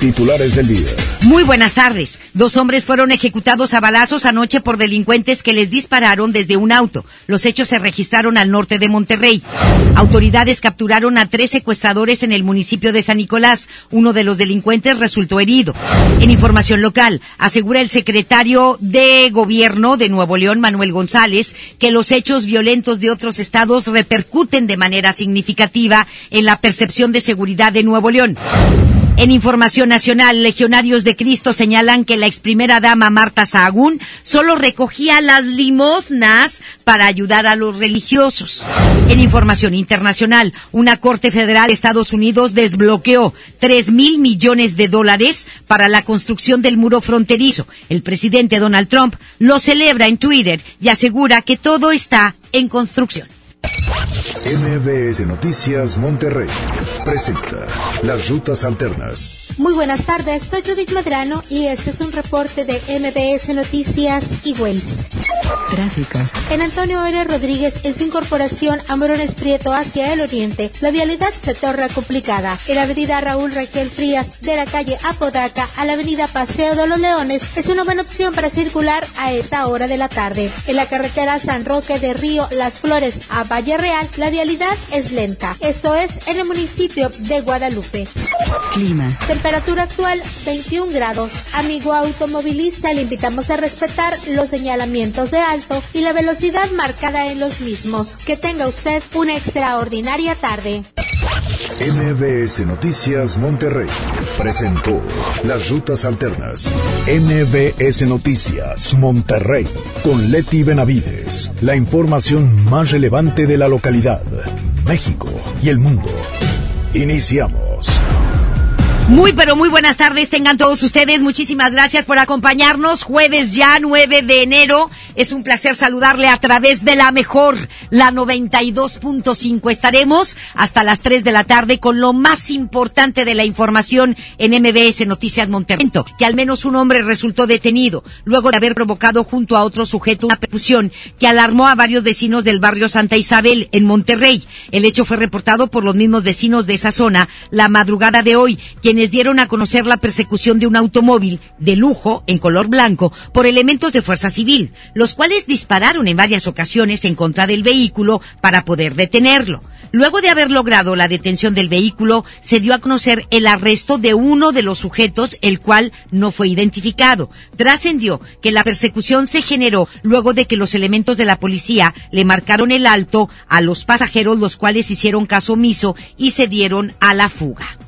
Titulares del día. Muy buenas tardes. Dos hombres fueron ejecutados a balazos anoche por delincuentes que les dispararon desde un auto. Los hechos se registraron al norte de Monterrey. Autoridades capturaron a tres secuestradores en el municipio de San Nicolás. Uno de los delincuentes resultó herido. En información local, asegura el secretario de Gobierno de Nuevo León, Manuel González, que los hechos violentos de otros estados repercuten de manera significativa en la percepción de seguridad de Nuevo León. En información nacional, legionarios de Cristo señalan que la ex primera dama Marta Sahagún solo recogía las limosnas para ayudar a los religiosos. En información internacional, una corte federal de Estados Unidos desbloqueó tres mil millones de dólares para la construcción del muro fronterizo. El presidente Donald Trump lo celebra en Twitter y asegura que todo está en construcción. MBS Noticias Monterrey presenta Las Rutas Alternas. Muy buenas tardes, soy Judith Medrano y este es un reporte de MBS Noticias y Wells. Tráfico. En Antonio R. Rodríguez, en su incorporación a Morones Prieto hacia el oriente, la vialidad se torna complicada. En la avenida Raúl Raquel Frías, de la calle Apodaca a la avenida Paseo de los Leones, es una buena opción para circular a esta hora de la tarde. En la carretera San Roque de Río Las Flores a Valle Real, la vialidad es lenta. Esto es en el municipio de Guadalupe. Clima. Temperatura actual 21 grados. Amigo automovilista, le invitamos a respetar los señalamientos de alto y la velocidad marcada en los mismos. Que tenga usted una extraordinaria tarde. MBS Noticias Monterrey presentó Las Rutas Alternas. MBS Noticias Monterrey con Leti Benavides. La información más relevante de la localidad, México y el mundo. Iniciamos. Muy, pero muy buenas tardes tengan todos ustedes. Muchísimas gracias por acompañarnos. Jueves ya 9 de enero. Es un placer saludarle a través de la mejor, la 92.5. Estaremos hasta las 3 de la tarde con lo más importante de la información en MBS Noticias Monterrey. Que al menos un hombre resultó detenido luego de haber provocado junto a otro sujeto una percusión que alarmó a varios vecinos del barrio Santa Isabel en Monterrey. El hecho fue reportado por los mismos vecinos de esa zona la madrugada de hoy, quienes dieron a conocer la persecución de un automóvil de lujo en color blanco por elementos de fuerza civil, los cuales dispararon en varias ocasiones en contra del vehículo para poder detenerlo. Luego de haber logrado la detención del vehículo, se dio a conocer el arresto de uno de los sujetos, el cual no fue identificado. Trascendió que la persecución se generó luego de que los elementos de la policía le marcaron el alto a los pasajeros, los cuales hicieron caso omiso y se dieron a la fuga.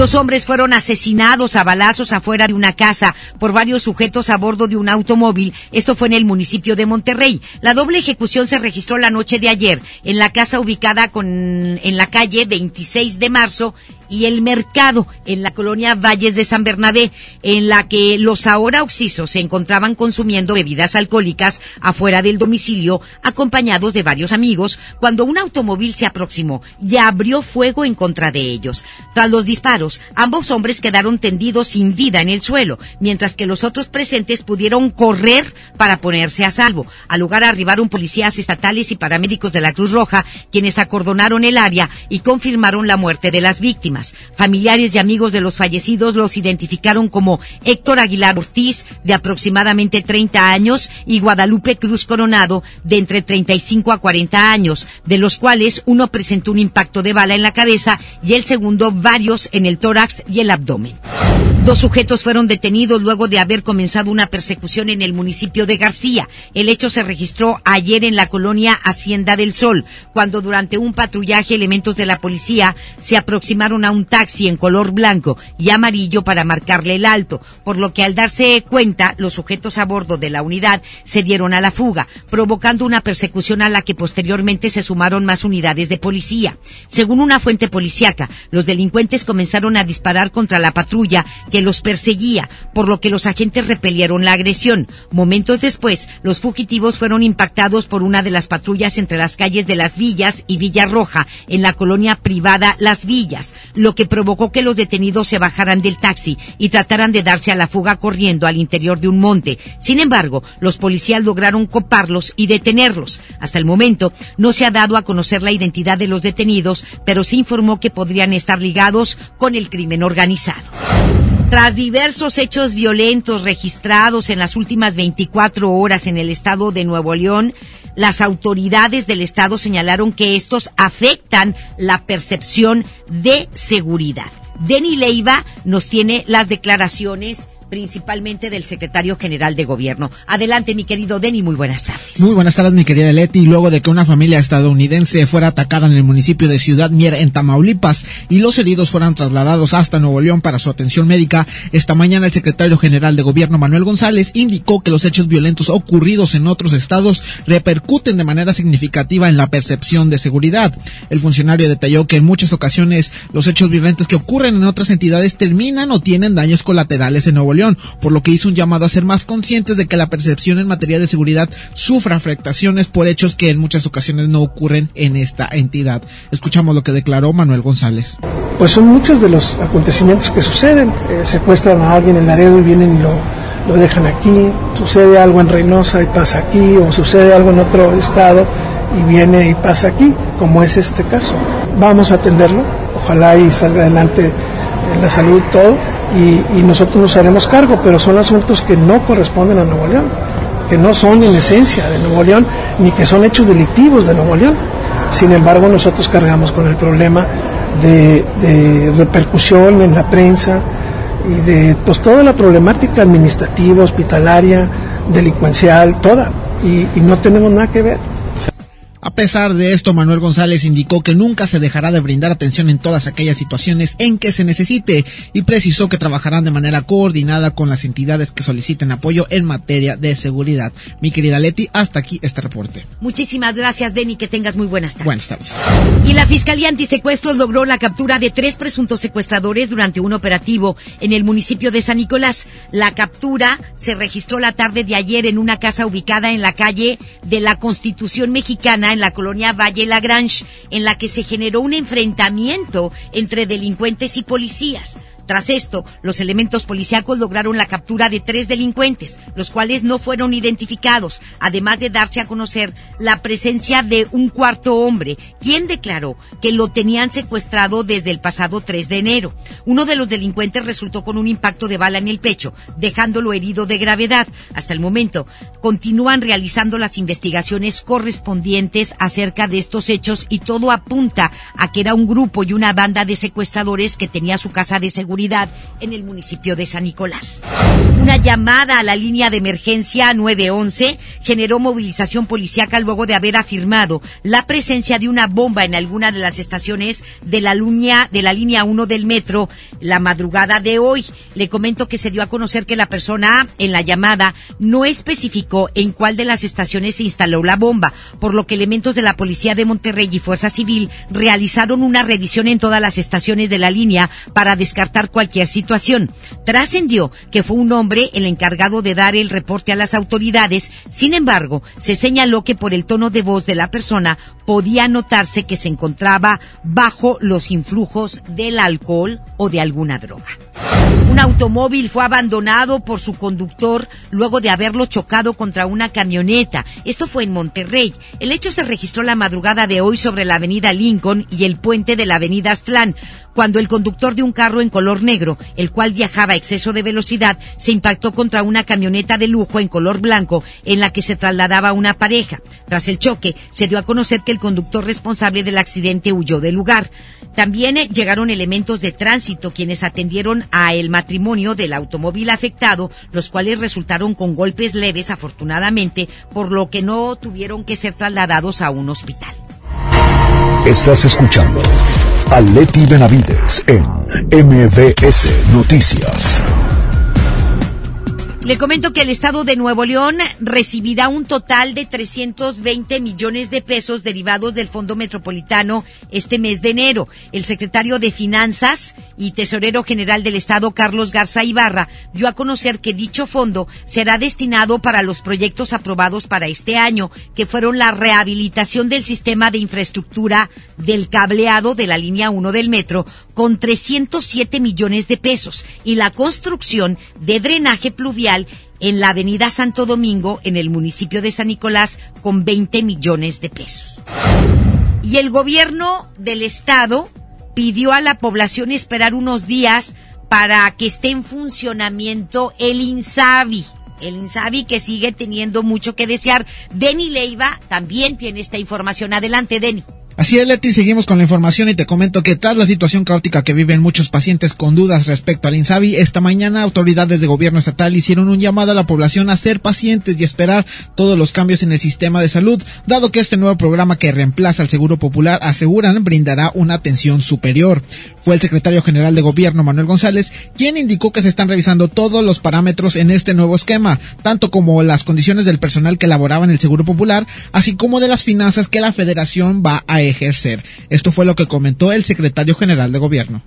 Dos hombres fueron asesinados a balazos afuera de una casa por varios sujetos a bordo de un automóvil. Esto fue en el municipio de Monterrey. La doble ejecución se registró la noche de ayer en la casa ubicada con, en la calle 26 de marzo y el mercado en la colonia Valles de San Bernabé, en la que los ahora oxisos se encontraban consumiendo bebidas alcohólicas afuera del domicilio, acompañados de varios amigos, cuando un automóvil se aproximó y abrió fuego en contra de ellos. Tras los disparos, ambos hombres quedaron tendidos sin vida en el suelo, mientras que los otros presentes pudieron correr para ponerse a salvo. Al lugar arribaron policías estatales y paramédicos de la Cruz Roja, quienes acordonaron el área y confirmaron la muerte de las víctimas. Familiares y amigos de los fallecidos los identificaron como Héctor Aguilar Ortiz, de aproximadamente 30 años, y Guadalupe Cruz Coronado, de entre 35 a 40 años, de los cuales uno presentó un impacto de bala en la cabeza y el segundo varios en el tórax y el abdomen. Dos sujetos fueron detenidos luego de haber comenzado una persecución en el municipio de García. El hecho se registró ayer en la colonia Hacienda del Sol, cuando durante un patrullaje elementos de la policía se aproximaron a un taxi en color blanco y amarillo para marcarle el alto, por lo que al darse cuenta los sujetos a bordo de la unidad se dieron a la fuga, provocando una persecución a la que posteriormente se sumaron más unidades de policía. Según una fuente policíaca, los delincuentes comenzaron a disparar contra la patrulla que los perseguía, por lo que los agentes repelieron la agresión. Momentos después, los fugitivos fueron impactados por una de las patrullas entre las calles de Las Villas y Villa Roja, en la colonia privada Las Villas, lo que provocó que los detenidos se bajaran del taxi y trataran de darse a la fuga corriendo al interior de un monte. Sin embargo, los policías lograron coparlos y detenerlos. Hasta el momento, no se ha dado a conocer la identidad de los detenidos, pero se informó que podrían estar ligados con el crimen organizado. Tras diversos hechos violentos registrados en las últimas 24 horas en el estado de Nuevo León, las autoridades del estado señalaron que estos afectan la percepción de seguridad. Denny Leiva nos tiene las declaraciones principalmente del secretario general de gobierno. Adelante, mi querido Denny, muy buenas tardes. Muy buenas tardes, mi querida Leti. Luego de que una familia estadounidense fuera atacada en el municipio de Ciudad Mier, en Tamaulipas, y los heridos fueran trasladados hasta Nuevo León para su atención médica, esta mañana el secretario general de gobierno, Manuel González, indicó que los hechos violentos ocurridos en otros estados repercuten de manera significativa en la percepción de seguridad. El funcionario detalló que en muchas ocasiones los hechos violentos que ocurren en otras entidades terminan o tienen daños colaterales en Nuevo León por lo que hizo un llamado a ser más conscientes de que la percepción en materia de seguridad sufre afectaciones por hechos que en muchas ocasiones no ocurren en esta entidad. Escuchamos lo que declaró Manuel González. Pues son muchos de los acontecimientos que suceden. Eh, secuestran a alguien en Laredo y vienen y lo, lo dejan aquí. Sucede algo en Reynosa y pasa aquí, o sucede algo en otro estado y viene y pasa aquí, como es este caso. Vamos a atenderlo, ojalá y salga adelante la salud todo y, nosotros nos haremos cargo, pero son asuntos que no corresponden a Nuevo León, que no son en esencia de Nuevo León, ni que son hechos delictivos de Nuevo León. Sin embargo, nosotros cargamos con el problema de, repercusión en la prensa y de pues toda la problemática administrativa, hospitalaria, delincuencial, toda. y no tenemos nada que ver. A pesar de esto, Manuel González indicó que nunca se dejará de brindar atención en todas aquellas situaciones en que se necesite y precisó que trabajarán de manera coordinada con las entidades que soliciten apoyo en materia de seguridad. Mi querida Leti, hasta aquí este reporte. Muchísimas gracias, Denny, que tengas muy buenas tardes. Buenas tardes. Y la Fiscalía Antisecuestros logró la captura de tres presuntos secuestradores durante un operativo en el municipio de San Nicolás. La captura se registró la tarde de ayer en una casa ubicada en la calle de la Constitución Mexicana en la colonia Valle Lagrange, en la que se generó un enfrentamiento entre delincuentes y policías. Tras esto, los elementos policíacos lograron la captura de tres delincuentes, los cuales no fueron identificados, además de darse a conocer la presencia de un cuarto hombre, quien declaró que lo tenían secuestrado desde el pasado 3 de enero. Uno de los delincuentes resultó con un impacto de bala en el pecho, dejándolo herido de gravedad. Hasta el momento, continúan realizando las investigaciones correspondientes acerca de estos hechos y todo apunta a que era un grupo y una banda de secuestradores que tenía su casa de seguridad en el municipio de San Nicolás. Una llamada a la línea de emergencia 911 generó movilización policíaca luego de haber afirmado la presencia de una bomba en alguna de las estaciones de la línea de la línea 1 del metro la madrugada de hoy. Le comento que se dio a conocer que la persona en la llamada no especificó en cuál de las estaciones se instaló la bomba, por lo que elementos de la Policía de Monterrey y Fuerza Civil realizaron una revisión en todas las estaciones de la línea para descartar cualquier situación. Trascendió que fue un hombre el encargado de dar el reporte a las autoridades, sin embargo, se señaló que por el tono de voz de la persona podía notarse que se encontraba bajo los influjos del alcohol o de alguna droga. Un automóvil fue abandonado por su conductor luego de haberlo chocado contra una camioneta. Esto fue en Monterrey. El hecho se registró la madrugada de hoy sobre la avenida Lincoln y el puente de la avenida Aztlán, cuando el conductor de un carro en color negro, el cual viajaba a exceso de velocidad, se impactó contra una camioneta de lujo en color blanco en la que se trasladaba una pareja. Tras el choque, se dio a conocer que el conductor responsable del accidente huyó del lugar. También eh, llegaron elementos de tránsito quienes atendieron a el matrimonio del automóvil afectado, los cuales resultaron con golpes leves afortunadamente, por lo que no tuvieron que ser trasladados a un hospital. Estás escuchando a Leti Benavides en MBS Noticias. Le comento que el Estado de Nuevo León recibirá un total de 320 millones de pesos derivados del Fondo Metropolitano este mes de enero. El secretario de Finanzas y Tesorero General del Estado, Carlos Garza Ibarra, dio a conocer que dicho fondo será destinado para los proyectos aprobados para este año, que fueron la rehabilitación del sistema de infraestructura del cableado de la línea 1 del metro con 307 millones de pesos y la construcción de drenaje pluvial en la avenida Santo Domingo, en el municipio de San Nicolás, con 20 millones de pesos. Y el gobierno del estado pidió a la población esperar unos días para que esté en funcionamiento el INSABI. El INSABI que sigue teniendo mucho que desear. Deni Leiva también tiene esta información. Adelante, Deni. Así es, Leti, seguimos con la información y te comento que tras la situación caótica que viven muchos pacientes con dudas respecto al INSABI, esta mañana autoridades de gobierno estatal hicieron un llamado a la población a ser pacientes y esperar todos los cambios en el sistema de salud, dado que este nuevo programa que reemplaza al Seguro Popular aseguran brindará una atención superior. Fue el secretario general de gobierno, Manuel González, quien indicó que se están revisando todos los parámetros en este nuevo esquema, tanto como las condiciones del personal que laboraba en el Seguro Popular, así como de las finanzas que la federación va a ejercer. Esto fue lo que comentó el secretario general de gobierno.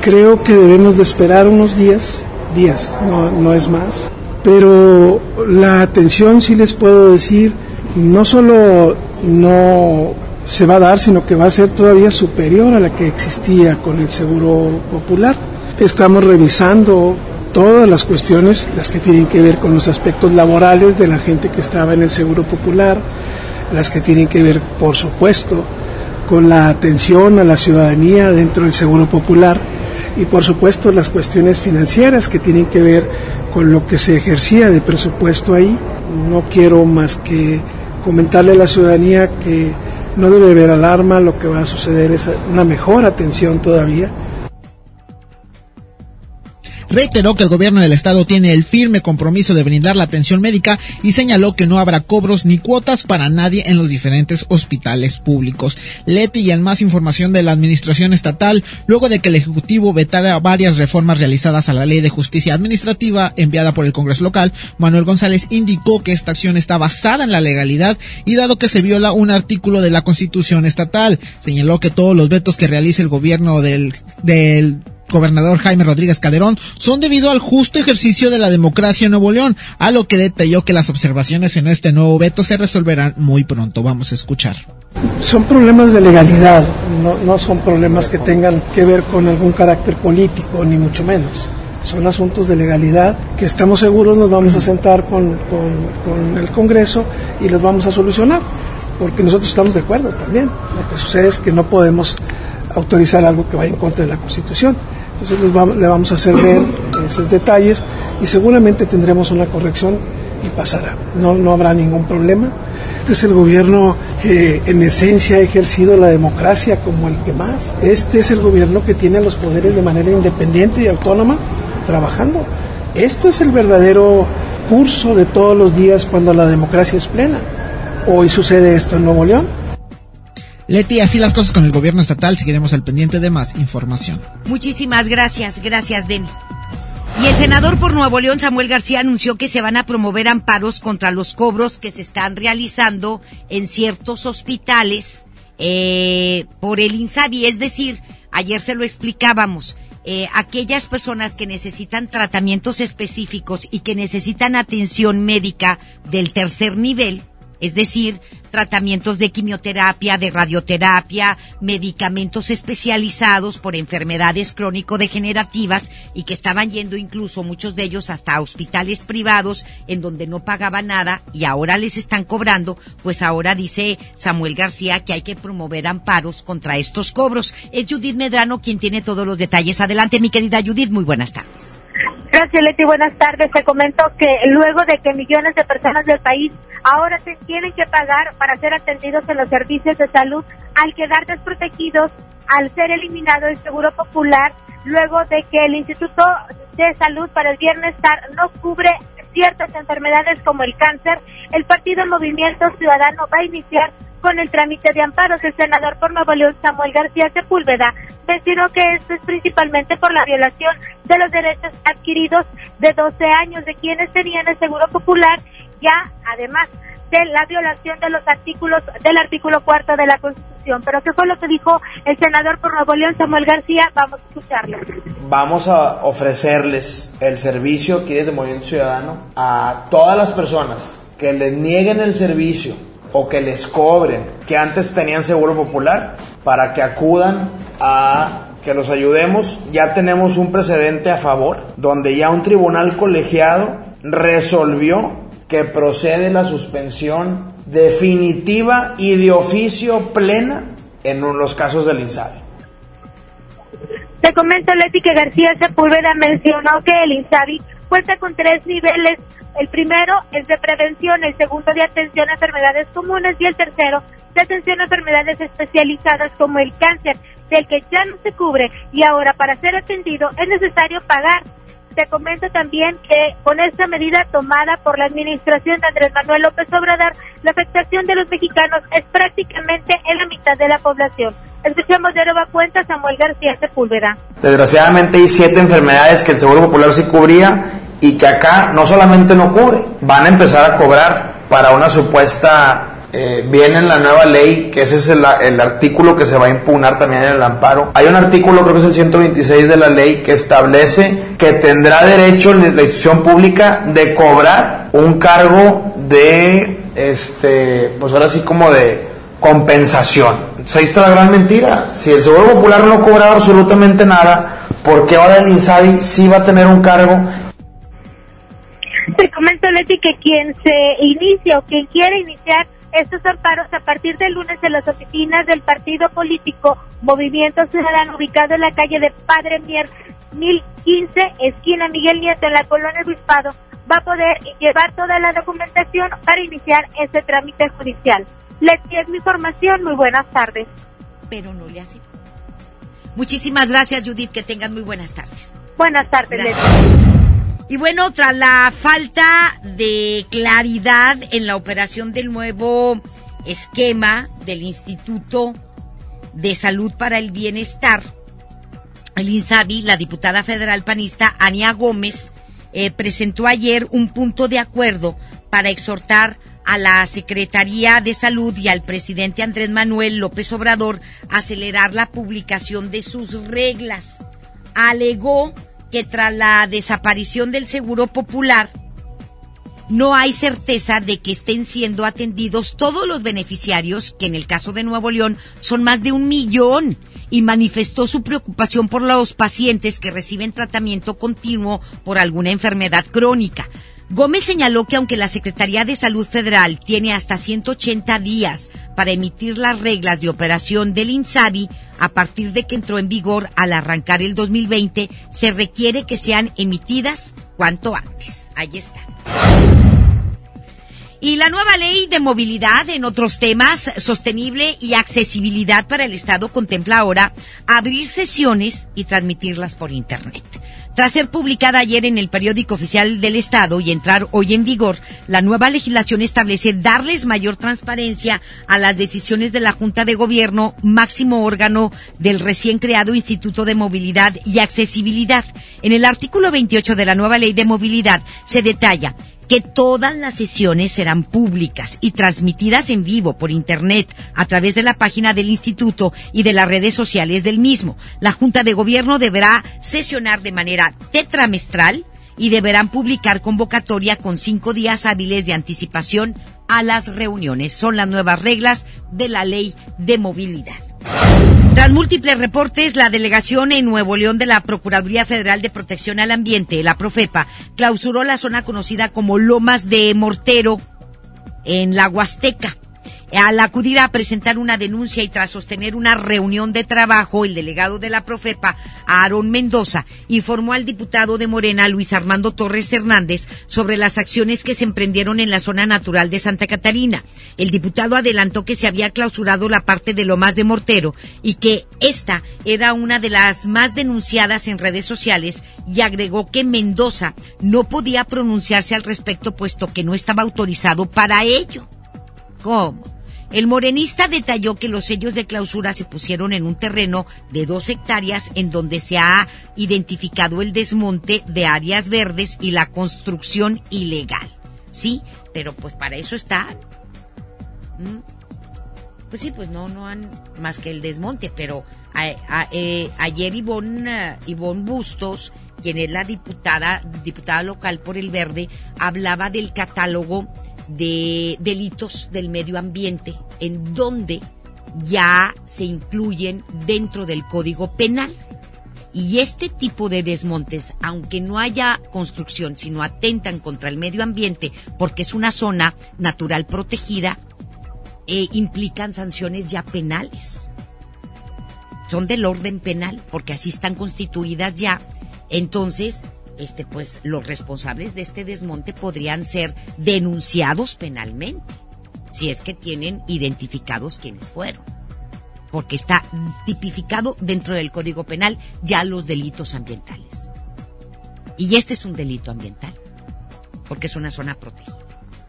Creo que debemos de esperar unos días, días, no, no es más, pero la atención sí les puedo decir, no solo no se va a dar, sino que va a ser todavía superior a la que existía con el Seguro Popular. Estamos revisando todas las cuestiones, las que tienen que ver con los aspectos laborales de la gente que estaba en el Seguro Popular, las que tienen que ver, por supuesto, con la atención a la ciudadanía dentro del Seguro Popular y por supuesto las cuestiones financieras que tienen que ver con lo que se ejercía de presupuesto ahí. No quiero más que comentarle a la ciudadanía que no debe haber alarma, lo que va a suceder es una mejor atención todavía reiteró que el gobierno del estado tiene el firme compromiso de brindar la atención médica y señaló que no habrá cobros ni cuotas para nadie en los diferentes hospitales públicos. Leti y en más información de la administración estatal, luego de que el Ejecutivo vetara varias reformas realizadas a la Ley de Justicia Administrativa enviada por el Congreso local, Manuel González indicó que esta acción está basada en la legalidad y dado que se viola un artículo de la Constitución estatal, señaló que todos los vetos que realice el gobierno del, del gobernador Jaime Rodríguez Calderón son debido al justo ejercicio de la democracia en Nuevo León, a lo que detalló que las observaciones en este nuevo veto se resolverán muy pronto. Vamos a escuchar. Son problemas de legalidad, no, no son problemas que tengan que ver con algún carácter político, ni mucho menos. Son asuntos de legalidad que estamos seguros nos vamos a sentar con, con, con el Congreso y los vamos a solucionar, porque nosotros estamos de acuerdo también. Lo que sucede es que no podemos autorizar algo que vaya en contra de la Constitución. Entonces le vamos a hacer ver esos detalles y seguramente tendremos una corrección y pasará. No, no habrá ningún problema. Este es el gobierno que en esencia ha ejercido la democracia como el que más. Este es el gobierno que tiene los poderes de manera independiente y autónoma trabajando. Esto es el verdadero curso de todos los días cuando la democracia es plena. Hoy sucede esto en Nuevo León Leti, así las cosas con el gobierno estatal. Seguiremos al pendiente de más información. Muchísimas gracias. Gracias, Denny. Y el senador por Nuevo León, Samuel García, anunció que se van a promover amparos contra los cobros que se están realizando en ciertos hospitales eh, por el INSABI. Es decir, ayer se lo explicábamos, eh, aquellas personas que necesitan tratamientos específicos y que necesitan atención médica del tercer nivel, es decir, tratamientos de quimioterapia, de radioterapia, medicamentos especializados por enfermedades crónico-degenerativas y que estaban yendo incluso muchos de ellos hasta hospitales privados en donde no pagaban nada y ahora les están cobrando, pues ahora dice Samuel García que hay que promover amparos contra estos cobros. Es Judith Medrano quien tiene todos los detalles. Adelante, mi querida Judith, muy buenas tardes. Gracias, Leti. Buenas tardes. Te comento que luego de que millones de personas del país ahora se tienen que pagar para ser atendidos en los servicios de salud al quedar desprotegidos, al ser eliminado el Seguro Popular, luego de que el Instituto de Salud para el Bienestar no cubre ciertas enfermedades como el cáncer, el Partido Movimiento Ciudadano va a iniciar con el trámite de amparos. El senador por Nuevo León, Samuel García Sepúlveda, mencionó que esto es principalmente por la violación de los derechos adquiridos de 12 años de quienes tenían el Seguro Popular, ya además de la violación de los artículos del artículo cuarto de la Constitución. Pero ¿qué fue lo que dijo el senador por Nuevo León, Samuel García? Vamos a escucharlo. Vamos a ofrecerles el servicio aquí desde Movimiento Ciudadano a todas las personas que les nieguen el servicio o que les cobren, que antes tenían seguro popular, para que acudan a que los ayudemos. Ya tenemos un precedente a favor, donde ya un tribunal colegiado resolvió que procede la suspensión definitiva y de oficio plena en los casos del INSABI. Te comento, Leti, que García Sepúlveda mencionó que el INSABI cuenta con tres niveles. El primero es de prevención, el segundo de atención a enfermedades comunes y el tercero de atención a enfermedades especializadas como el cáncer, del que ya no se cubre y ahora para ser atendido es necesario pagar te comento también que con esta medida tomada por la administración de Andrés Manuel López Obrador, la afectación de los mexicanos es prácticamente en la mitad de la población. Escuchemos de nueva cuenta Samuel García Sepúlveda. Desgraciadamente hay siete enfermedades que el Seguro Popular sí cubría y que acá no solamente no cubre, van a empezar a cobrar para una supuesta eh, viene en la nueva ley, que ese es el, artículo que se va a impugnar también en el amparo. Hay un artículo, creo que es el 126 de la ley, que establece que tendrá derecho la institución pública de cobrar un cargo de, este, pues ahora sí como de compensación. Entonces ahí está la gran mentira. Si el Seguro Popular no cobraba absolutamente nada, ¿por qué ahora el INSABI sí va a tener un cargo te comento, Leti, que quien se inicia o quien quiere iniciar estos amparos a partir del lunes en las oficinas del partido político Movimiento Ciudadano ubicado en la calle de Padre Mier 1015, esquina Miguel Nieto en la colonia Bispado, va a poder llevar toda la documentación para iniciar este trámite judicial. Les es mi información, muy buenas tardes. Pero no le hace. Muchísimas gracias, Judith, que tengan muy buenas tardes. Buenas tardes, y bueno, tras la falta de claridad en la operación del nuevo esquema del Instituto de Salud para el Bienestar, el INSABI, la diputada federal panista Ania Gómez, eh, presentó ayer un punto de acuerdo para exhortar a la Secretaría de Salud y al presidente Andrés Manuel López Obrador a acelerar la publicación de sus reglas. Alegó que tras la desaparición del Seguro Popular, no hay certeza de que estén siendo atendidos todos los beneficiarios, que en el caso de Nuevo León son más de un millón, y manifestó su preocupación por los pacientes que reciben tratamiento continuo por alguna enfermedad crónica. Gómez señaló que aunque la Secretaría de Salud Federal tiene hasta 180 días para emitir las reglas de operación del INSABI, a partir de que entró en vigor al arrancar el 2020, se requiere que sean emitidas cuanto antes. Ahí está. Y la nueva ley de movilidad en otros temas, sostenible y accesibilidad para el Estado, contempla ahora abrir sesiones y transmitirlas por Internet. Tras ser publicada ayer en el periódico oficial del Estado y entrar hoy en vigor, la nueva legislación establece darles mayor transparencia a las decisiones de la Junta de Gobierno, máximo órgano del recién creado Instituto de Movilidad y Accesibilidad. En el artículo 28 de la nueva ley de movilidad se detalla que todas las sesiones serán públicas y transmitidas en vivo por Internet a través de la página del Instituto y de las redes sociales del mismo. La Junta de Gobierno deberá sesionar de manera tetramestral y deberán publicar convocatoria con cinco días hábiles de anticipación a las reuniones. Son las nuevas reglas de la ley de movilidad. Tras múltiples reportes, la delegación en Nuevo León de la Procuraduría Federal de Protección al Ambiente, la Profepa, clausuró la zona conocida como Lomas de Mortero en la Huasteca. Al acudir a presentar una denuncia y tras sostener una reunión de trabajo, el delegado de la Profepa, Aarón Mendoza, informó al diputado de Morena, Luis Armando Torres Hernández, sobre las acciones que se emprendieron en la zona natural de Santa Catarina. El diputado adelantó que se había clausurado la parte de Lomas de Mortero y que esta era una de las más denunciadas en redes sociales y agregó que Mendoza no podía pronunciarse al respecto puesto que no estaba autorizado para ello. ¿Cómo? El morenista detalló que los sellos de clausura se pusieron en un terreno de dos hectáreas en donde se ha identificado el desmonte de áreas verdes y la construcción ilegal. Sí, pero pues para eso están. ¿Mm? Pues sí, pues no, no han más que el desmonte, pero eh, ayer Ivonne, Ivonne Bustos, quien es la diputada, diputada local por el Verde, hablaba del catálogo de delitos del medio ambiente, en donde ya se incluyen dentro del Código Penal. Y este tipo de desmontes, aunque no haya construcción, sino atentan contra el medio ambiente, porque es una zona natural protegida, eh, implican sanciones ya penales. Son del orden penal, porque así están constituidas ya. Entonces, este, pues los responsables de este desmonte podrían ser denunciados penalmente, si es que tienen identificados quienes fueron, porque está tipificado dentro del Código Penal ya los delitos ambientales. Y este es un delito ambiental, porque es una zona protegida,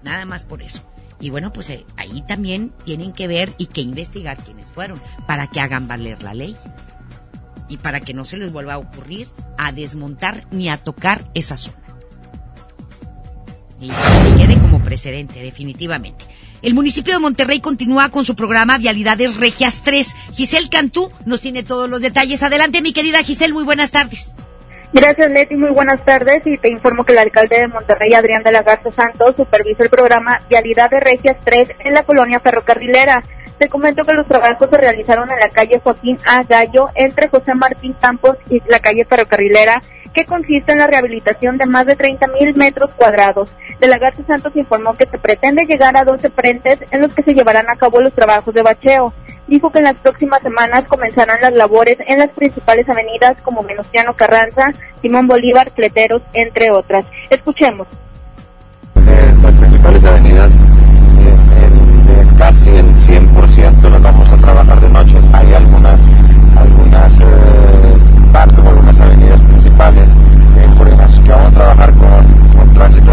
nada más por eso. Y bueno, pues eh, ahí también tienen que ver y que investigar quiénes fueron para que hagan valer la ley y para que no se les vuelva a ocurrir a desmontar ni a tocar esa zona. Y que quede como precedente, definitivamente. El municipio de Monterrey continúa con su programa Vialidades Regias 3. Giselle Cantú nos tiene todos los detalles. Adelante, mi querida Giselle, muy buenas tardes. Gracias, Leti. Muy buenas tardes. Y te informo que el alcalde de Monterrey, Adrián de la Garza Santos, supervisó el programa Vialidades Regias 3 en la colonia ferrocarrilera. Te comento que los trabajos se realizaron en la calle Joaquín A. Gallo, entre José Martín Campos y la calle Ferrocarrilera, que consiste en la rehabilitación de más de 30 mil metros cuadrados. De la Garza Santos informó que se pretende llegar a 12 frentes en los que se llevarán a cabo los trabajos de bacheo. Dijo que en las próximas semanas comenzarán las labores en las principales avenidas como Menustiano Carranza, Simón Bolívar, Cleteros, entre otras. Escuchemos. Las principales avenidas casi el 100% lo vamos a trabajar de noche. Hay algunas, algunas eh, partes algunas avenidas principales en coordinación que vamos a trabajar con, con Tránsito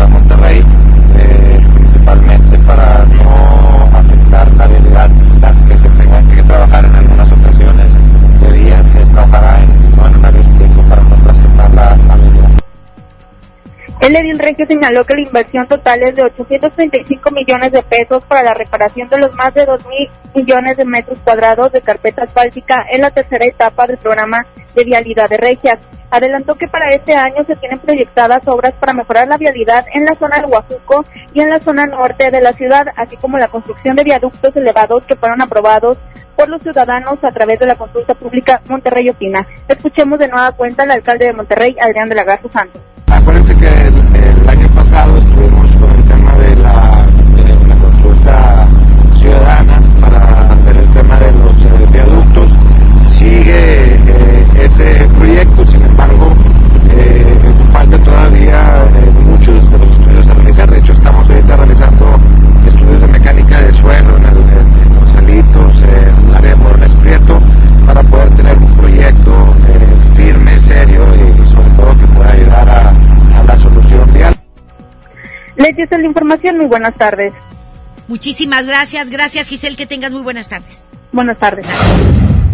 el edil regio señaló que la inversión total es de 835 millones de pesos para la reparación de los más de 2 mil millones de metros cuadrados de carpeta asfáltica en la tercera etapa del programa de vialidad de regias. Adelantó que para este año se tienen proyectadas obras para mejorar la vialidad en la zona del Huajuco y en la zona norte de la ciudad, así como la construcción de viaductos elevados que fueron aprobados por los ciudadanos a través de la consulta pública Monterrey Opina. Escuchemos de nueva cuenta al alcalde de Monterrey, Adrián de la Garza Santos. Acuérdense que el, año pasado estuvimos con el tema de la, buenas tardes. Muchísimas gracias. Gracias, Giselle. Que tengas muy buenas tardes. Buenas tardes.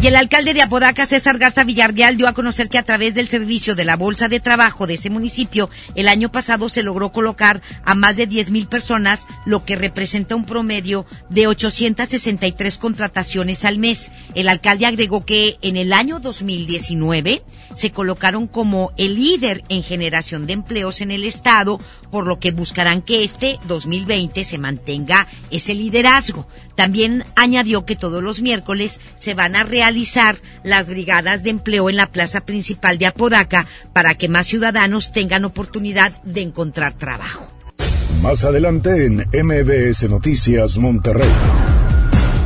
Y el alcalde de Apodaca, César Garza Villarreal, dio a conocer que a través del servicio de la Bolsa de Trabajo de ese municipio, el año pasado se logró colocar a más de 10 mil personas, lo que representa un promedio de 863 contrataciones al mes. El alcalde agregó que en el año 2019 se colocaron como el líder en generación de empleos en el Estado, por lo que buscarán que este 2020 se mantenga ese liderazgo. También añadió que todos los miércoles se van a realizar las brigadas de empleo en la plaza principal de Apodaca para que más ciudadanos tengan oportunidad de encontrar trabajo. Más adelante en MBS Noticias Monterrey.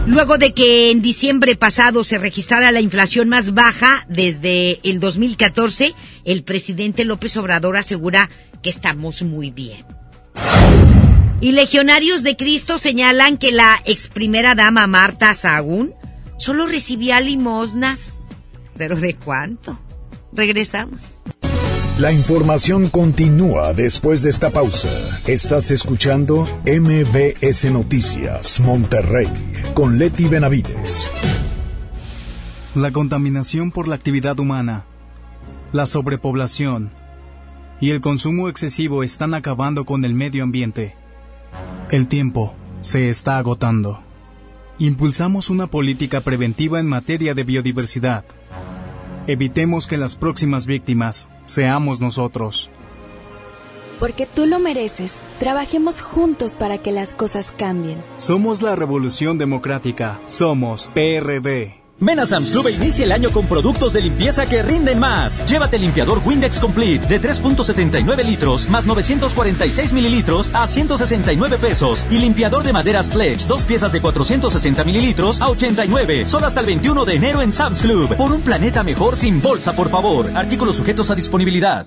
Luego de que en diciembre pasado se registrara la inflación más baja desde el 2014, el presidente López Obrador asegura que estamos muy bien. Y legionarios de Cristo señalan que la ex primera dama Marta Sagún solo recibía limosnas. ¿Pero de cuánto? Regresamos. La información continúa después de esta pausa. Estás escuchando MBS Noticias Monterrey con Leti Benavides. La contaminación por la actividad humana, la sobrepoblación y el consumo excesivo están acabando con el medio ambiente. El tiempo se está agotando. Impulsamos una política preventiva en materia de biodiversidad. Evitemos que las próximas víctimas seamos nosotros. Porque tú lo mereces, trabajemos juntos para que las cosas cambien. Somos la Revolución Democrática. Somos PRD. Ven a Sam's Club e inicia el año con productos de limpieza que rinden más. Llévate limpiador Windex Complete de 3.79 litros más 946 mililitros a 169 pesos. Y limpiador de maderas Pledge, dos piezas de 460 mililitros a 89. Solo hasta el 21 de enero en Sam's Club. Por un planeta mejor sin bolsa, por favor. Artículos sujetos a disponibilidad.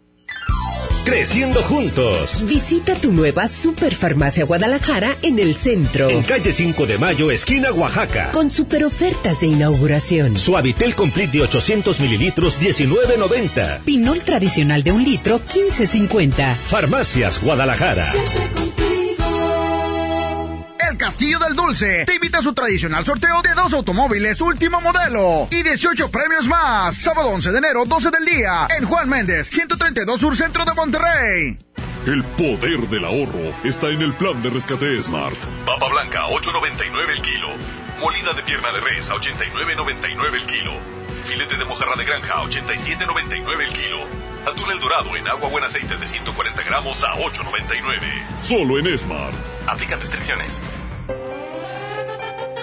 Creciendo juntos. Visita tu nueva Superfarmacia Guadalajara en el centro. En calle 5 de Mayo, esquina Oaxaca. Con super ofertas de inauguración. Suavitel Complete de 800 mililitros, 19.90. Pinol tradicional de un litro, 15.50. Farmacias Guadalajara. Castillo del Dulce te invita a su tradicional sorteo de dos automóviles último modelo y 18 premios más. Sábado 11 de enero, 12 del día, en Juan Méndez, 132 Sur Centro de Monterrey. El poder del ahorro está en el plan de rescate Smart. Papa blanca, 8.99 el kilo. Molida de pierna de res, a 89.99 el kilo. Filete de mojarra de granja, a 87.99 el kilo. Atún el dorado en agua buen aceite de 140 gramos a 8.99. Solo en Smart. Aplican restricciones.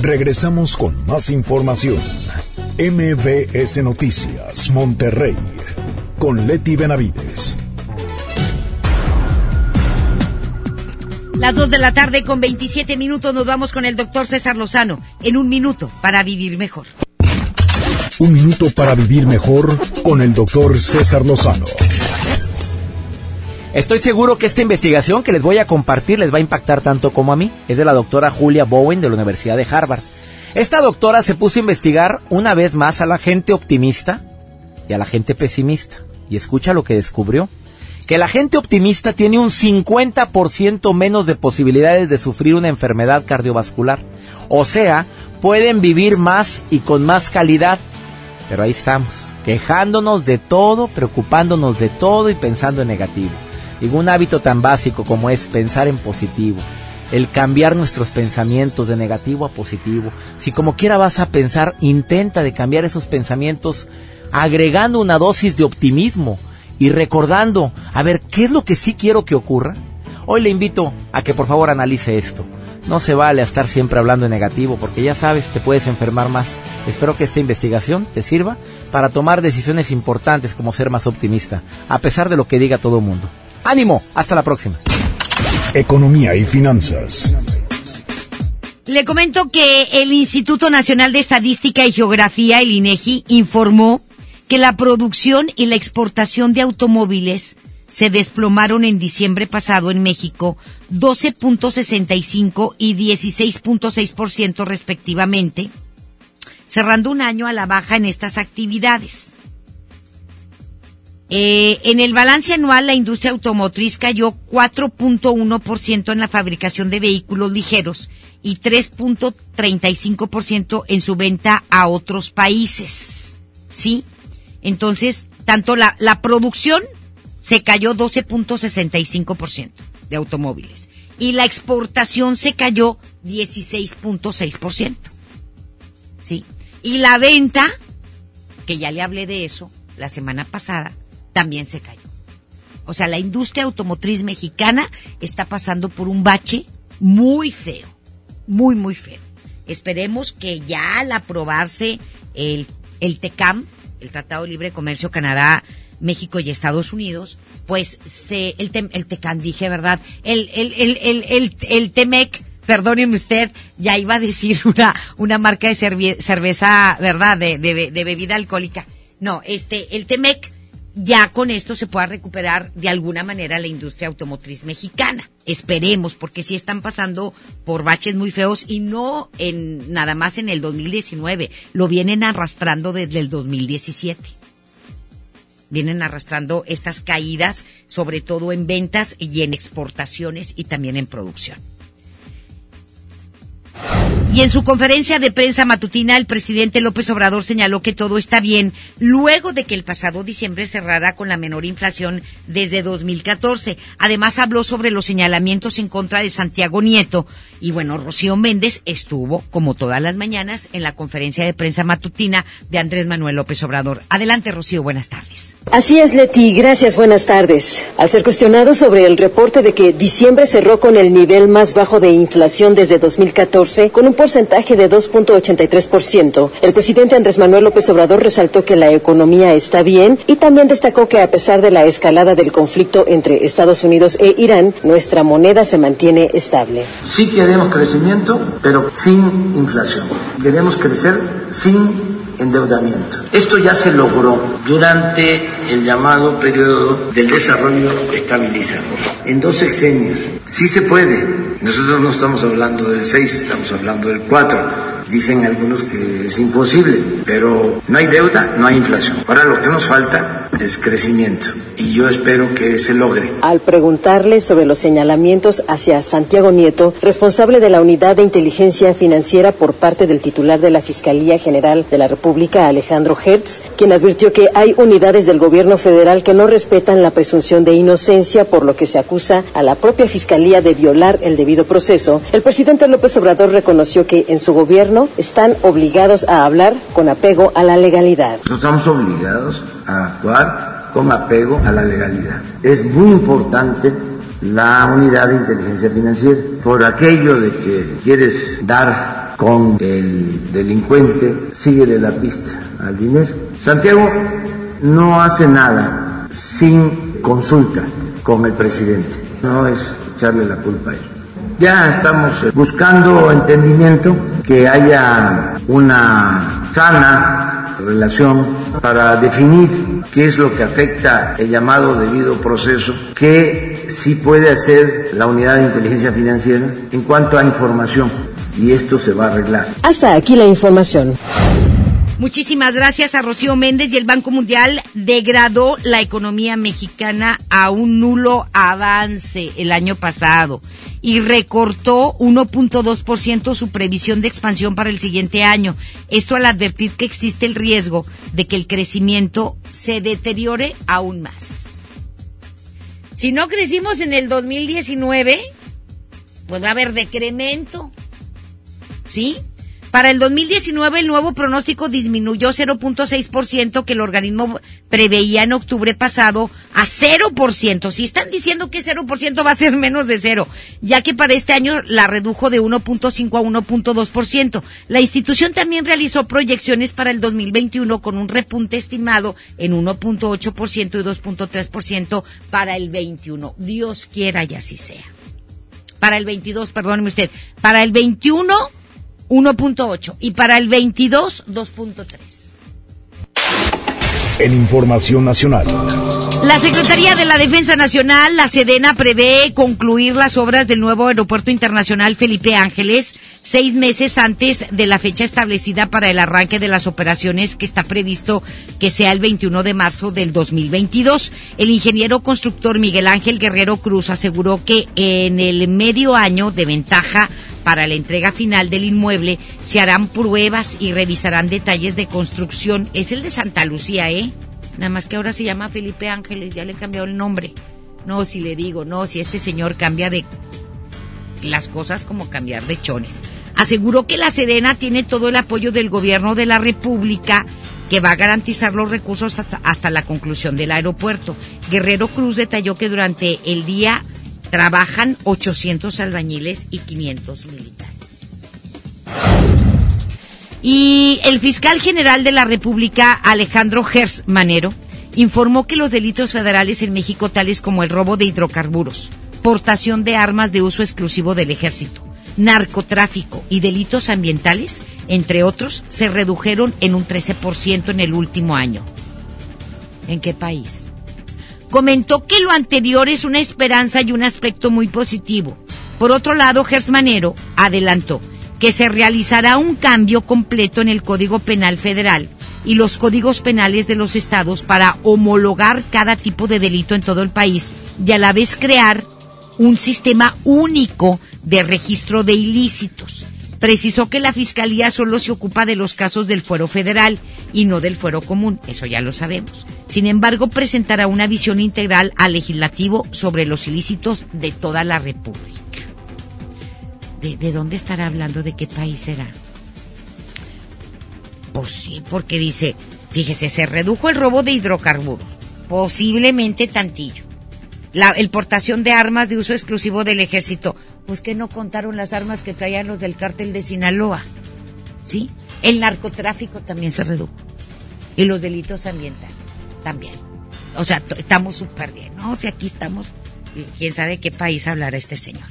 Regresamos con más información. MBS Noticias, Monterrey, con Leti Benavides. Las 2 de la tarde con 27 minutos nos vamos con el doctor César Lozano en un minuto para vivir mejor. Un minuto para vivir mejor con el doctor César Lozano. Estoy seguro que esta investigación que les voy a compartir les va a impactar tanto como a mí. Es de la doctora Julia Bowen de la Universidad de Harvard. Esta doctora se puso a investigar una vez más a la gente optimista y a la gente pesimista. Y escucha lo que descubrió. Que la gente optimista tiene un 50% menos de posibilidades de sufrir una enfermedad cardiovascular. O sea, pueden vivir más y con más calidad. Pero ahí estamos, quejándonos de todo, preocupándonos de todo y pensando en negativo. Digo, un hábito tan básico como es pensar en positivo, el cambiar nuestros pensamientos de negativo a positivo. Si como quiera vas a pensar, intenta de cambiar esos pensamientos agregando una dosis de optimismo y recordando, a ver, ¿qué es lo que sí quiero que ocurra? Hoy le invito a que por favor analice esto. No se vale estar siempre hablando en negativo porque ya sabes, te puedes enfermar más. Espero que esta investigación te sirva para tomar decisiones importantes como ser más optimista, a pesar de lo que diga todo el mundo. ¡Ánimo! Hasta la próxima. Economía y finanzas. Le comento que el Instituto Nacional de Estadística y Geografía, el INEGI, informó que la producción y la exportación de automóviles se desplomaron en diciembre pasado en México 12.65 y 16.6% respectivamente, cerrando un año a la baja en estas actividades. Eh, en el balance anual, la industria automotriz cayó 4.1% en la fabricación de vehículos ligeros y 3.35% en su venta a otros países. ¿Sí? Entonces, tanto la, la producción se cayó 12.65% de automóviles y la exportación se cayó 16.6%. ¿Sí? Y la venta, que ya le hablé de eso la semana pasada, también se cayó. O sea, la industria automotriz mexicana está pasando por un bache muy feo, muy, muy feo. Esperemos que ya al aprobarse el, el TECAM, el Tratado de Libre Comercio Canadá, México y Estados Unidos, pues se, el, el TECAM, dije, ¿verdad? El, el, el, el, el, TEMEC, perdóneme usted, ya iba a decir una, una marca de cerveza, ¿verdad? De, de, de bebida alcohólica. No, este, el TEMEC, ya con esto se pueda recuperar de alguna manera la industria automotriz mexicana. Esperemos, porque sí están pasando por baches muy feos y no en nada más en el 2019, lo vienen arrastrando desde el 2017. Vienen arrastrando estas caídas, sobre todo en ventas y en exportaciones y también en producción. Y en su conferencia de prensa matutina, el presidente López Obrador señaló que todo está bien luego de que el pasado diciembre cerrara con la menor inflación desde 2014. Además habló sobre los señalamientos en contra de Santiago Nieto. Y bueno, Rocío Méndez estuvo, como todas las mañanas, en la conferencia de prensa matutina de Andrés Manuel López Obrador. Adelante, Rocío, buenas tardes. Así es, Leti. Gracias, buenas tardes. Al ser cuestionado sobre el reporte de que diciembre cerró con el nivel más bajo de inflación desde 2014, con un porcentaje de 2.83%. El presidente Andrés Manuel López Obrador resaltó que la economía está bien y también destacó que a pesar de la escalada del conflicto entre Estados Unidos e Irán, nuestra moneda se mantiene estable. Sí queremos crecimiento, pero sin inflación. Queremos crecer sin endeudamiento. Esto ya se logró durante el llamado periodo del desarrollo estabilizador. En dos sexenios. Sí se puede. Nosotros no estamos hablando del 6, estamos hablando del 4 Dicen algunos que es imposible, pero no hay deuda, no hay inflación. Ahora lo que nos falta es crecimiento y yo espero que se logre. Al preguntarle sobre los señalamientos hacia Santiago Nieto, responsable de la Unidad de Inteligencia Financiera por parte del titular de la Fiscalía General de la República, Alejandro Hertz, quien advirtió que hay unidades del gobierno federal que no respetan la presunción de inocencia, por lo que se acusa a la propia Fiscalía de violar el debido proceso, el presidente López Obrador reconoció que en su gobierno están obligados a hablar con apego a la legalidad. Estamos obligados a actuar con apego a la legalidad. Es muy importante la unidad de inteligencia financiera. Por aquello de que quieres dar con el delincuente, síguele la pista al dinero. Santiago no hace nada sin consulta con el presidente. No es echarle la culpa a él. Ya estamos buscando entendimiento, que haya una sana relación para definir qué es lo que afecta el llamado debido proceso, qué sí puede hacer la unidad de inteligencia financiera en cuanto a información. Y esto se va a arreglar. Hasta aquí la información. Muchísimas gracias a Rocío Méndez y el Banco Mundial degradó la economía mexicana a un nulo avance el año pasado y recortó 1.2% su previsión de expansión para el siguiente año. Esto al advertir que existe el riesgo de que el crecimiento se deteriore aún más. Si no crecimos en el 2019, pues va a haber decremento. ¿Sí? Para el 2019 el nuevo pronóstico disminuyó 0.6% que el organismo preveía en octubre pasado a 0%. Si están diciendo que 0% va a ser menos de cero, ya que para este año la redujo de 1.5 a 1.2%. La institución también realizó proyecciones para el 2021 con un repunte estimado en 1.8% y 2.3% para el 21. Dios quiera y así sea. Para el 22, perdóneme usted. Para el 21 1.8 y para el 22 2.3. En Información Nacional. La Secretaría de la Defensa Nacional, la Sedena, prevé concluir las obras del nuevo Aeropuerto Internacional Felipe Ángeles seis meses antes de la fecha establecida para el arranque de las operaciones que está previsto que sea el 21 de marzo del 2022. El ingeniero constructor Miguel Ángel Guerrero Cruz aseguró que en el medio año de ventaja para la entrega final del inmueble se harán pruebas y revisarán detalles de construcción. Es el de Santa Lucía, ¿eh? Nada más que ahora se llama Felipe Ángeles, ya le he cambiado el nombre. No, si le digo, no, si este señor cambia de las cosas como cambiar de chones. Aseguró que la Sedena tiene todo el apoyo del gobierno de la República que va a garantizar los recursos hasta, hasta la conclusión del aeropuerto. Guerrero Cruz detalló que durante el día trabajan 800 albañiles y 500 militares. Y el fiscal general de la República, Alejandro Gers Manero, informó que los delitos federales en México, tales como el robo de hidrocarburos, portación de armas de uso exclusivo del ejército, narcotráfico y delitos ambientales, entre otros, se redujeron en un 13% en el último año. ¿En qué país? Comentó que lo anterior es una esperanza y un aspecto muy positivo. Por otro lado, Gersmanero adelantó que se realizará un cambio completo en el Código Penal Federal y los códigos penales de los estados para homologar cada tipo de delito en todo el país y a la vez crear un sistema único de registro de ilícitos. Precisó que la Fiscalía solo se ocupa de los casos del fuero federal y no del fuero común, eso ya lo sabemos. Sin embargo, presentará una visión integral al legislativo sobre los ilícitos de toda la República. ¿De, dónde estará hablando? ¿De qué país será? Pues sí, porque dice, fíjese, se redujo el robo de hidrocarburos, posiblemente tantillo. La el portación de armas de uso exclusivo del ejército, pues que no contaron las armas que traían los del cártel de Sinaloa. ¿Sí? El narcotráfico también se redujo. Y los delitos ambientales también. O sea, estamos súper bien, ¿no? O aquí estamos, quién sabe qué país hablará este señor.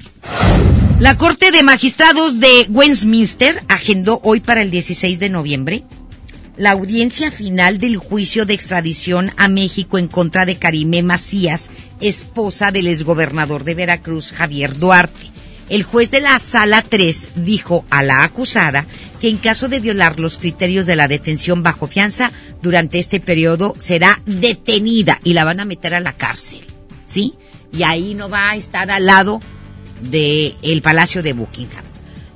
La Corte de Magistrados de Westminster agendó hoy para el 16 de noviembre la audiencia final del juicio de extradición a México en contra de Karime Macías, esposa del exgobernador de Veracruz, Javier Duarte. El juez de la Sala 3 dijo a la acusada que en caso de violar los criterios de la detención bajo fianza, durante este periodo será detenida y la van a meter a la cárcel. ¿Sí? Y ahí no va a estar al lado del el Palacio de Buckingham.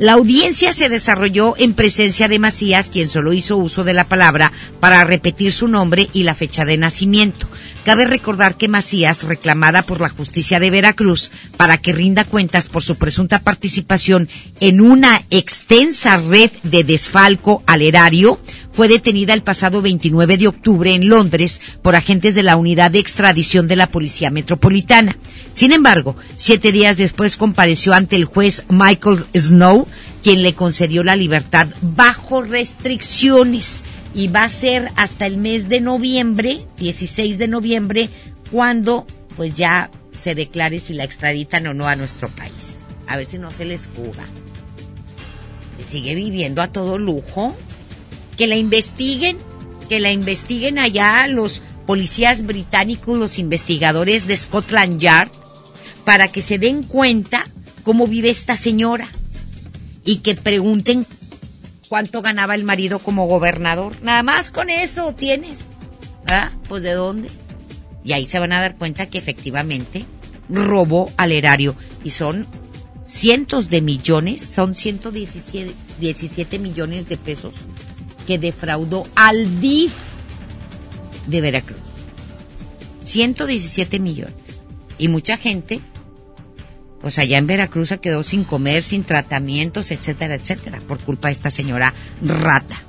La audiencia se desarrolló en presencia de Macías, quien solo hizo uso de la palabra para repetir su nombre y la fecha de nacimiento. Cabe recordar que Macías, reclamada por la justicia de Veracruz para que rinda cuentas por su presunta participación en una extensa red de desfalco al erario, fue detenida el pasado 29 de octubre en Londres por agentes de la unidad de extradición de la Policía Metropolitana. Sin embargo, siete días después compareció ante el juez Michael Snow, quien le concedió la libertad bajo restricciones y va a ser hasta el mes de noviembre, 16 de noviembre, cuando pues ya se declare si la extraditan o no a nuestro país. A ver si no se les fuga. Sigue viviendo a todo lujo. Que la investiguen, que la investiguen allá los policías británicos, los investigadores de Scotland Yard, para que se den cuenta cómo vive esta señora y que pregunten cuánto ganaba el marido como gobernador. Nada más con eso tienes. ¿Ah? Pues de dónde. Y ahí se van a dar cuenta que efectivamente robó al erario. Y son cientos de millones, son 117 17 millones de pesos que defraudó al DIF de Veracruz. 117 millones. Y mucha gente pues allá en Veracruz se quedó sin comer, sin tratamientos, etcétera, etcétera, por culpa de esta señora rata.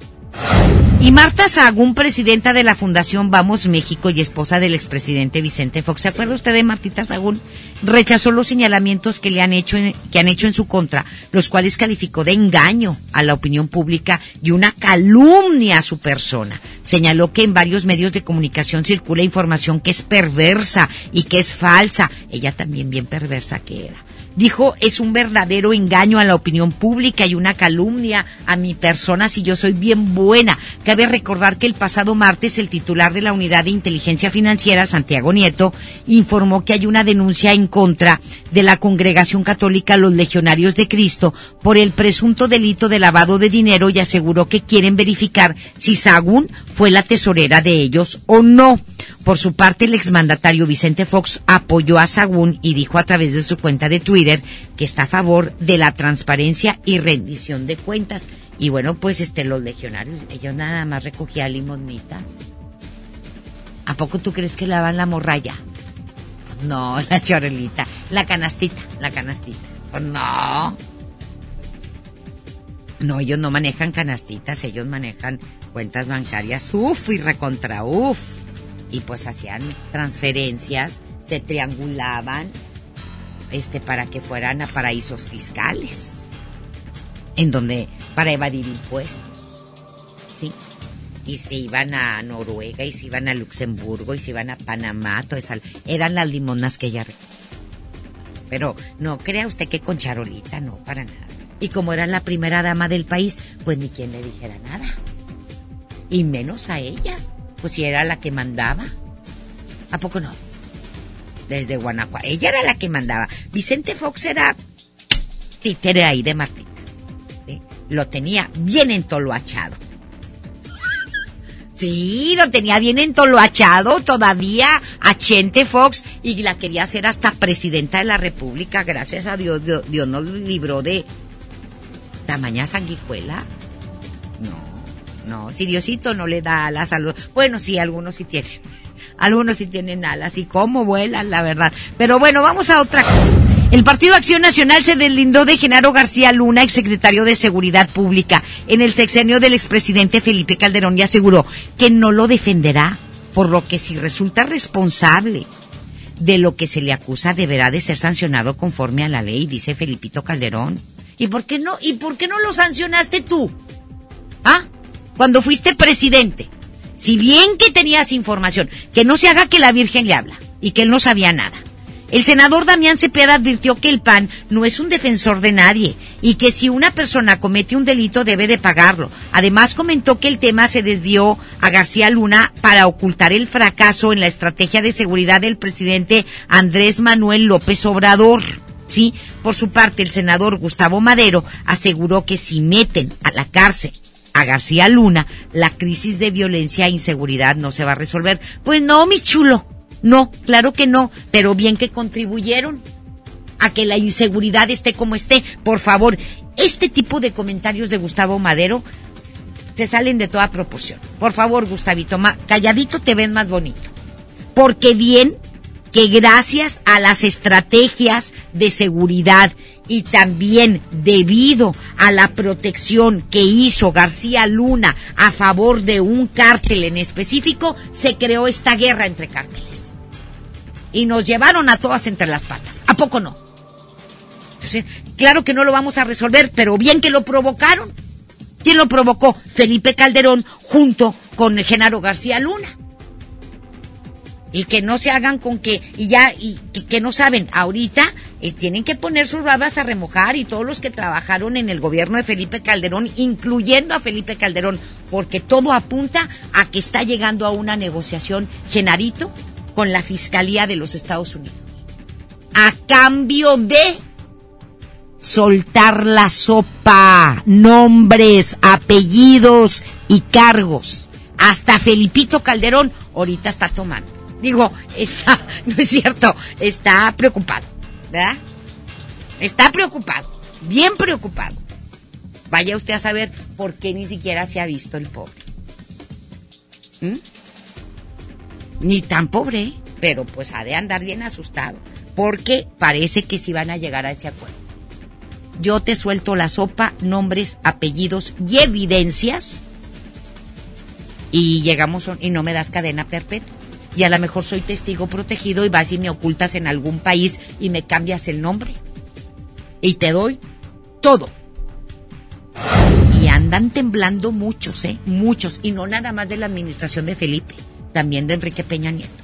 Y Marta Sagún, presidenta de la Fundación Vamos México y esposa del expresidente Vicente Fox, ¿se acuerda usted de Martita Sagún? Rechazó los señalamientos que le han hecho en, que han hecho en su contra, los cuales calificó de engaño a la opinión pública y una calumnia a su persona. Señaló que en varios medios de comunicación circula información que es perversa y que es falsa. Ella también bien perversa que era. Dijo, es un verdadero engaño a la opinión pública y una calumnia a mi persona si yo soy bien buena. Cabe recordar que el pasado martes el titular de la Unidad de Inteligencia Financiera, Santiago Nieto, informó que hay una denuncia en contra de la Congregación Católica Los Legionarios de Cristo por el presunto delito de lavado de dinero y aseguró que quieren verificar si Sagún fue la tesorera de ellos o no. Por su parte, el exmandatario Vicente Fox apoyó a Sagún y dijo a través de su cuenta de Twitter que está a favor de la transparencia y rendición de cuentas. Y bueno, pues este los legionarios, ellos nada más recogían limonitas. ¿A poco tú crees que lavan la morralla? No, la chorelita, la canastita, la canastita. Pues no. No, ellos no manejan canastitas, ellos manejan cuentas bancarias, uf, y recontra, uf. Y pues hacían transferencias, se triangulaban, este, para que fueran a paraísos fiscales. En donde, para evadir impuestos. ¿Sí? Y se iban a Noruega, y se iban a Luxemburgo, y se iban a Panamá, todo. Eran las limonas que ella Pero no crea usted que con charolita, no, para nada. Y como era la primera dama del país, pues ni quien le dijera nada. Y menos a ella, pues si era la que mandaba. ¿A poco no? Desde Guanajuato. Ella era la que mandaba. Vicente Fox era títere ahí de Martín. Lo tenía bien entoloachado. Sí, lo tenía bien entoloachado todavía a Chente Fox y la quería hacer hasta presidenta de la República. Gracias a Dios, Dios nos libró de tamaña sanguijuela. No, si Diosito no le da la salud. Bueno, sí, algunos sí tienen. Algunos sí tienen alas y cómo vuelan, la verdad. Pero bueno, vamos a otra cosa. El Partido Acción Nacional se deslindó de Genaro García Luna, exsecretario de Seguridad Pública, en el sexenio del expresidente Felipe Calderón y aseguró que no lo defenderá, por lo que si resulta responsable de lo que se le acusa deberá de ser sancionado conforme a la ley, dice Felipito Calderón. ¿Y por qué no? ¿Y por qué no lo sancionaste tú? ¿Ah? Cuando fuiste presidente. Si bien que tenías información, que no se haga que la Virgen le habla y que él no sabía nada. El senador Damián Cepeda advirtió que el PAN no es un defensor de nadie y que si una persona comete un delito debe de pagarlo. Además comentó que el tema se desvió a García Luna para ocultar el fracaso en la estrategia de seguridad del presidente Andrés Manuel López Obrador. Sí, por su parte el senador Gustavo Madero aseguró que si meten a la cárcel a García Luna, la crisis de violencia e inseguridad no se va a resolver. Pues no, mi chulo. No, claro que no, pero bien que contribuyeron a que la inseguridad esté como esté. Por favor, este tipo de comentarios de Gustavo Madero se salen de toda proporción. Por favor, Gustavito, calladito te ven más bonito. Porque bien que gracias a las estrategias de seguridad y también debido a la protección que hizo García Luna a favor de un cártel en específico, se creó esta guerra entre cárteles. Y nos llevaron a todas entre las patas. ¿A poco no? Entonces, claro que no lo vamos a resolver, pero bien que lo provocaron. ¿Quién lo provocó? Felipe Calderón junto con Genaro García Luna y que no se hagan con que y ya y que, no saben. Ahorita eh, tienen que poner sus babas a remojar y todos los que trabajaron en el gobierno de Felipe Calderón incluyendo a Felipe Calderón porque todo apunta a que está llegando a una negociación Genarito con la fiscalía de los Estados Unidos. A cambio de soltar la sopa nombres apellidos y cargos. Hasta Felipito Calderón ahorita está tomando Digo, está, no es cierto, está preocupado, ¿verdad? Está preocupado, bien preocupado. Vaya usted a saber por qué ni siquiera se ha visto el pobre. ¿Mm? Ni tan pobre, pero pues ha de andar bien asustado. porque parece que sí van a llegar a ese acuerdo. Yo te suelto la sopa, nombres, apellidos y evidencias y llegamos y no me das cadena perpetua. Y a lo mejor soy testigo protegido y vas y me ocultas en algún país y me cambias el nombre. Y te doy todo. Y andan temblando muchos, ¿eh? Muchos. Y no nada más de la administración de Felipe, también de Enrique Peña Nieto.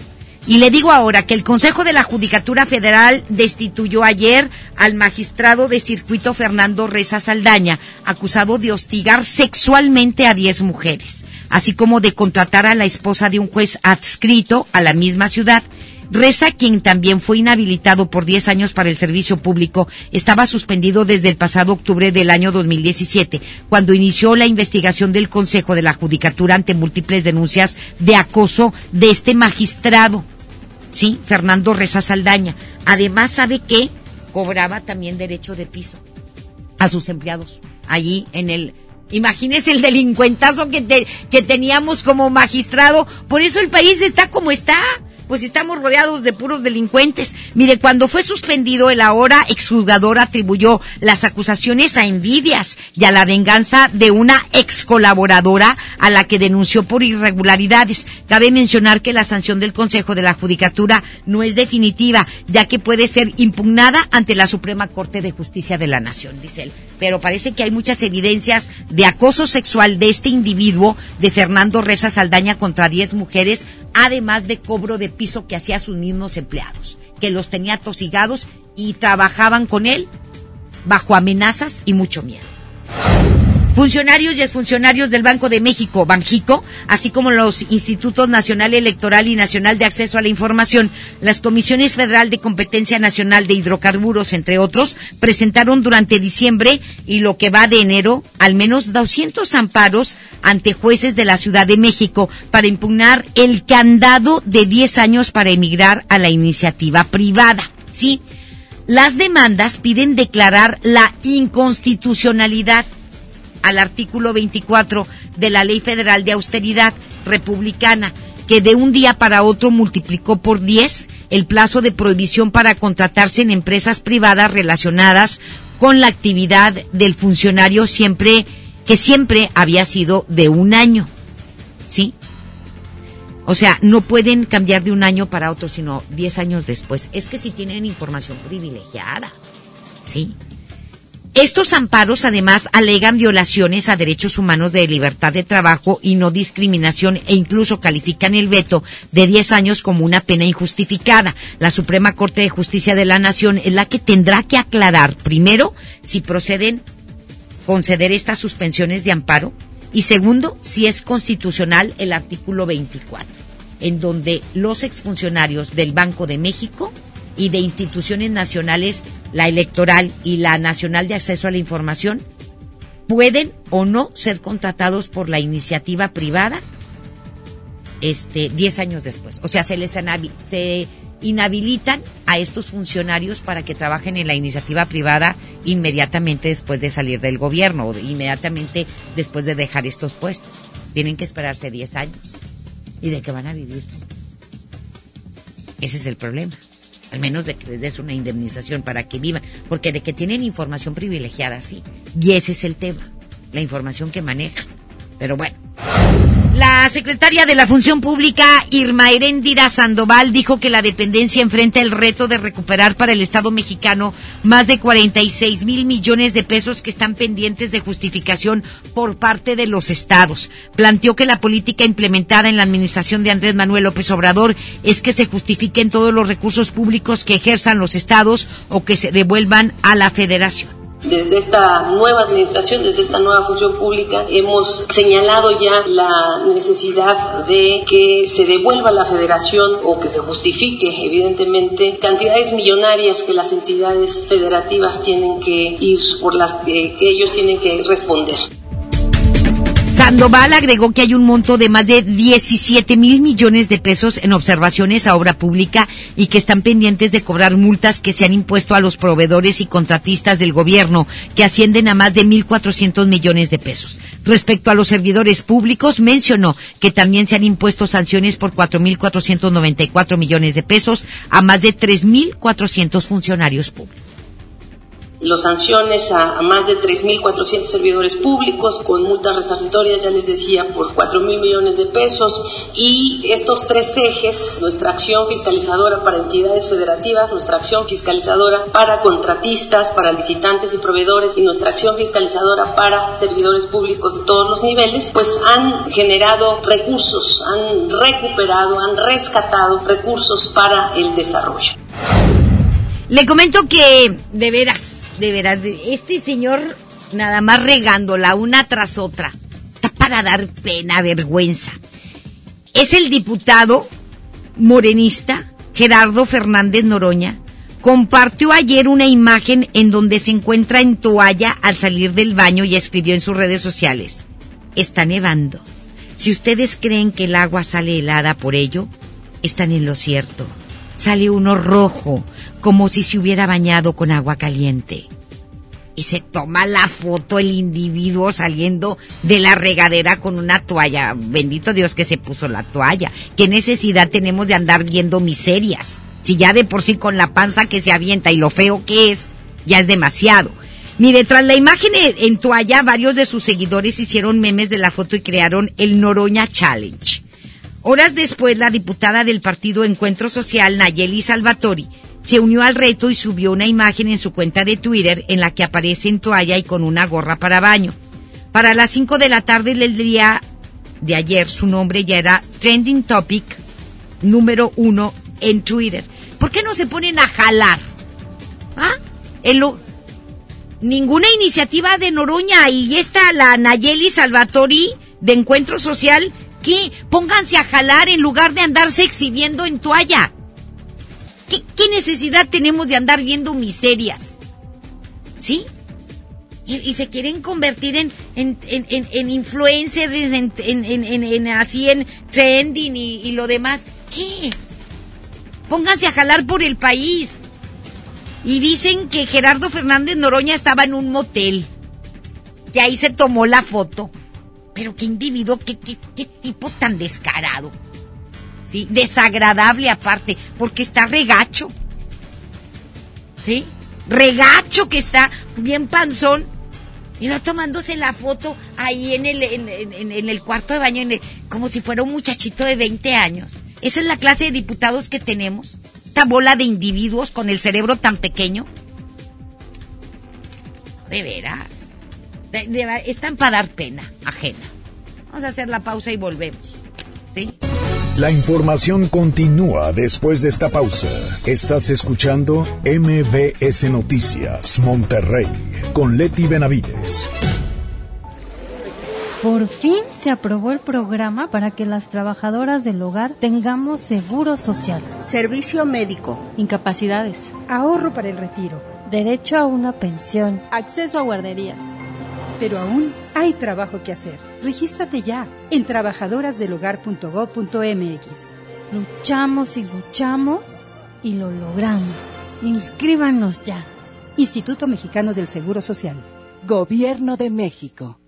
Y le digo ahora que el Consejo de la Judicatura Federal destituyó ayer al magistrado de circuito Fernando Reza Saldaña, acusado de hostigar sexualmente a 10 mujeres, así como de contratar a la esposa de un juez adscrito a la misma ciudad. Reza, quien también fue inhabilitado por 10 años para el servicio público, estaba suspendido desde el pasado octubre del año 2017, cuando inició la investigación del Consejo de la Judicatura ante múltiples denuncias de acoso de este magistrado. Sí, Fernando Reza Saldaña. Además, sabe que cobraba también derecho de piso a sus empleados. Allí en el Imagínese el delincuentazo que, que teníamos como magistrado. Por eso el país está como está pues estamos rodeados de puros delincuentes. Mire, cuando fue suspendido, el ahora exjugador atribuyó las acusaciones a envidias y a la venganza de una ex colaboradora a la que denunció por irregularidades. Cabe mencionar que la sanción del Consejo de la Judicatura no es definitiva, ya que puede ser impugnada ante la Suprema Corte de Justicia de la Nación, dice él. Pero parece que hay muchas evidencias de acoso sexual de este individuo, de Fernando Reza Saldaña, contra 10 mujeres, además de cobro de piso que hacía sus mismos empleados, que los tenía tosigados y trabajaban con él bajo amenazas y mucho miedo. Funcionarios y exfuncionarios del Banco de México, Banjico, así como los Institutos Nacional Electoral y Nacional de Acceso a la Información, las Comisiones Federal de Competencia Nacional de Hidrocarburos, entre otros, presentaron durante diciembre y lo que va de enero al menos 200 amparos ante jueces de la Ciudad de México para impugnar el candado de 10 años para emigrar a la iniciativa privada. Sí, las demandas piden declarar la inconstitucionalidad al artículo 24 de la Ley Federal de Austeridad Republicana, que de un día para otro multiplicó por 10 el plazo de prohibición para contratarse en empresas privadas relacionadas con la actividad del funcionario siempre que siempre había sido de un año. ¿Sí? O sea, no pueden cambiar de un año para otro, sino 10 años después. Es que si tienen información privilegiada. ¿Sí? Estos amparos además alegan violaciones a derechos humanos de libertad de trabajo y no discriminación e incluso califican el veto de 10 años como una pena injustificada. La Suprema Corte de Justicia de la Nación es la que tendrá que aclarar primero si proceden conceder estas suspensiones de amparo y segundo si es constitucional el artículo 24 en donde los exfuncionarios del Banco de México y de instituciones nacionales, la electoral y la nacional de acceso a la información, pueden o no ser contratados por la iniciativa privada este 10 años después. O sea, se les se inhabilitan a estos funcionarios para que trabajen en la iniciativa privada inmediatamente después de salir del gobierno o inmediatamente después de dejar estos puestos. Tienen que esperarse 10 años. ¿Y de qué van a vivir? Ese es el problema al menos de que les des una indemnización para que vivan, porque de que tienen información privilegiada, sí. Y ese es el tema, la información que manejan. Pero bueno. La secretaria de la Función Pública, Irma Heréndira Sandoval, dijo que la dependencia enfrenta el reto de recuperar para el Estado mexicano más de 46 mil millones de pesos que están pendientes de justificación por parte de los estados. Planteó que la política implementada en la administración de Andrés Manuel López Obrador es que se justifiquen todos los recursos públicos que ejerzan los estados o que se devuelvan a la federación. Desde esta nueva administración, desde esta nueva función pública, hemos señalado ya la necesidad de que se devuelva a la federación o que se justifique, evidentemente, cantidades millonarias que las entidades federativas tienen que ir, por las que, ellos tienen que responder. Sandoval agregó que hay un monto de más de 17 mil millones de pesos en observaciones a obra pública y que están pendientes de cobrar multas que se han impuesto a los proveedores y contratistas del gobierno, que ascienden a más de 1.400 millones de pesos. Respecto a los servidores públicos, mencionó que también se han impuesto sanciones por 4.494 millones de pesos a más de 3.400 funcionarios públicos los sanciones a, más de 3.400 servidores públicos con multas resarcitorias, ya les decía, por 4.000 millones de pesos y estos tres ejes, nuestra acción fiscalizadora para entidades federativas, nuestra acción fiscalizadora para contratistas, para licitantes y proveedores y nuestra acción fiscalizadora para servidores públicos de todos los niveles, pues han generado recursos, han recuperado, han rescatado recursos para el desarrollo. Le comento que, de veras, de veras, este señor nada más regándola una tras otra. Está para dar pena, vergüenza. Es el diputado morenista Gerardo Fernández Noroña. Compartió ayer una imagen en donde se encuentra en toalla al salir del baño y escribió en sus redes sociales. Está nevando. Si ustedes creen que el agua sale helada por ello, están en lo cierto. Sale uno rojo, como si se hubiera bañado con agua caliente. Y se toma la foto el individuo saliendo de la regadera con una toalla. Bendito Dios que se puso la toalla. ¿Qué necesidad tenemos de andar viendo miserias? Si ya de por sí con la panza que se avienta y lo feo que es, ya es demasiado. Mire, tras la imagen en toalla, varios de sus seguidores hicieron memes de la foto y crearon el Noroña Challenge. Horas después, la diputada del partido Encuentro Social, Nayeli Salvatori, se unió al reto y subió una imagen en su cuenta de Twitter en la que aparece en toalla y con una gorra para baño. Para las 5 de la tarde del día de ayer, su nombre ya era Trending Topic número uno en Twitter. ¿Por qué no se ponen a jalar? ¿Ah? ninguna iniciativa de Noroña y está la Nayeli Salvatori de Encuentro Social. ¿Qué? Pónganse a jalar en lugar de andarse exhibiendo en toalla. ¿Qué, necesidad tenemos de andar viendo miserias? ¿Sí? Y, se quieren convertir en, en, en, en influencers, en, así en trending y, lo demás. ¿Qué? Pónganse a jalar por el país. Y dicen que Gerardo Fernández Noroña estaba en un motel. Y ahí se tomó la foto. Pero qué individuo, qué, qué, qué tipo tan descarado. ¿Sí? Desagradable aparte, porque está regacho. ¿Sí? Regacho que está bien panzón. Y no tomándose la foto ahí en el, en, el cuarto de baño, como si fuera un muchachito de 20 años. Esa es la clase de diputados que tenemos. Esta bola de individuos con el cerebro tan pequeño. De veras. están para dar pena ajena. Vamos a hacer la pausa y volvemos. ¿Sí? La información continúa después de esta pausa. Estás escuchando MBS Noticias Monterrey con Leti Benavides. Por fin se aprobó el programa para que las trabajadoras del hogar tengamos seguro social, servicio médico, incapacidades, ahorro para el retiro, derecho a una pensión, acceso a guarderías. Pero aún hay trabajo que hacer. Regístrate ya en trabajadorasdelhogar.gov.mx. Luchamos y luchamos y lo logramos. Inscríbanos ya. Instituto Mexicano del Seguro Social. Gobierno de México.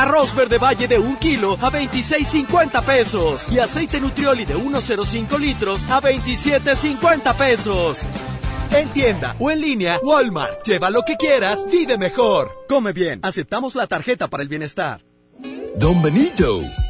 Arroz verde valle de un kilo a 26.50 pesos. Y aceite nutrioli de 1.05 litros a 27.50 pesos. En tienda o en línea, Walmart. Lleva lo que quieras, vive mejor. Come bien. Aceptamos la tarjeta para el bienestar. Don Benito,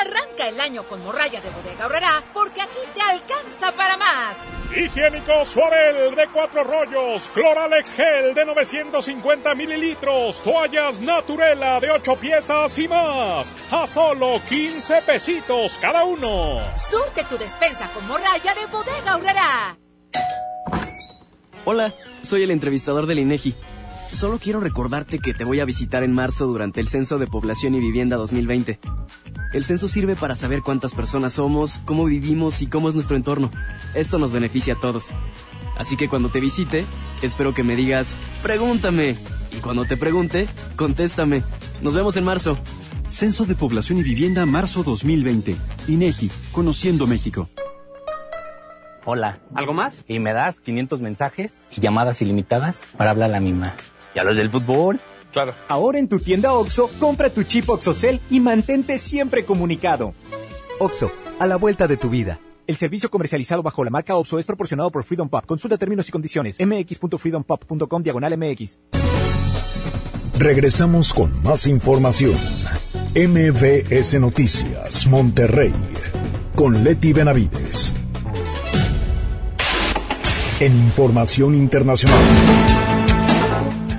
Arranca el año con morralla de bodega ahorrará porque aquí te alcanza para más. Higiénico Suabel de cuatro rollos, Cloralex Gel de 950 mililitros, toallas Naturela de ocho piezas y más, a solo 15 pesitos cada uno. Surte tu despensa con morralla de bodega ahorrará. Hola, soy el entrevistador del INEGI. Solo quiero recordarte que te voy a visitar en marzo durante el Censo de Población y Vivienda 2020. El censo sirve para saber cuántas personas somos, cómo vivimos y cómo es nuestro entorno. Esto nos beneficia a todos. Así que cuando te visite, espero que me digas, pregúntame. Y cuando te pregunte, contéstame. Nos vemos en marzo. Censo de Población y Vivienda marzo 2020. INEGI, Conociendo México. Hola. ¿Algo más? Y me das 500 mensajes y llamadas ilimitadas para hablar a la misma. ¿Y a los del fútbol? Claro. Ahora en tu tienda OXO, compra tu chip OXOCEL y mantente siempre comunicado. OXO, a la vuelta de tu vida. El servicio comercializado bajo la marca OXO es proporcionado por Freedom Pop. Consulta términos y condiciones. mx.freedompop.com diagonal mx. Regresamos con más información. MBS Noticias, Monterrey. Con Leti Benavides. En información internacional.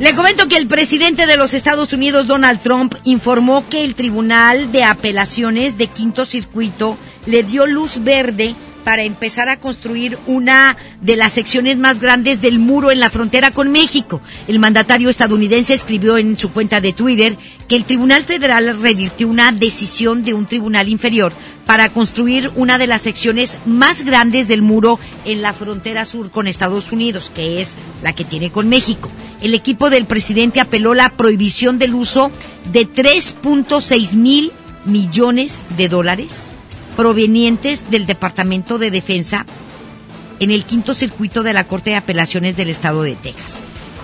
Le comento que el presidente de los Estados Unidos, Donald Trump, informó que el Tribunal de Apelaciones de Quinto Circuito le dio luz verde para empezar a construir una de las secciones más grandes del muro en la frontera con México. El mandatario estadounidense escribió en su cuenta de Twitter que el Tribunal Federal revirtió una decisión de un tribunal inferior para construir una de las secciones más grandes del muro en la frontera sur con Estados Unidos, que es la que tiene con México. El equipo del presidente apeló la prohibición del uso de 3.6 mil millones de dólares provenientes del Departamento de Defensa en el quinto circuito de la Corte de Apelaciones del Estado de Texas.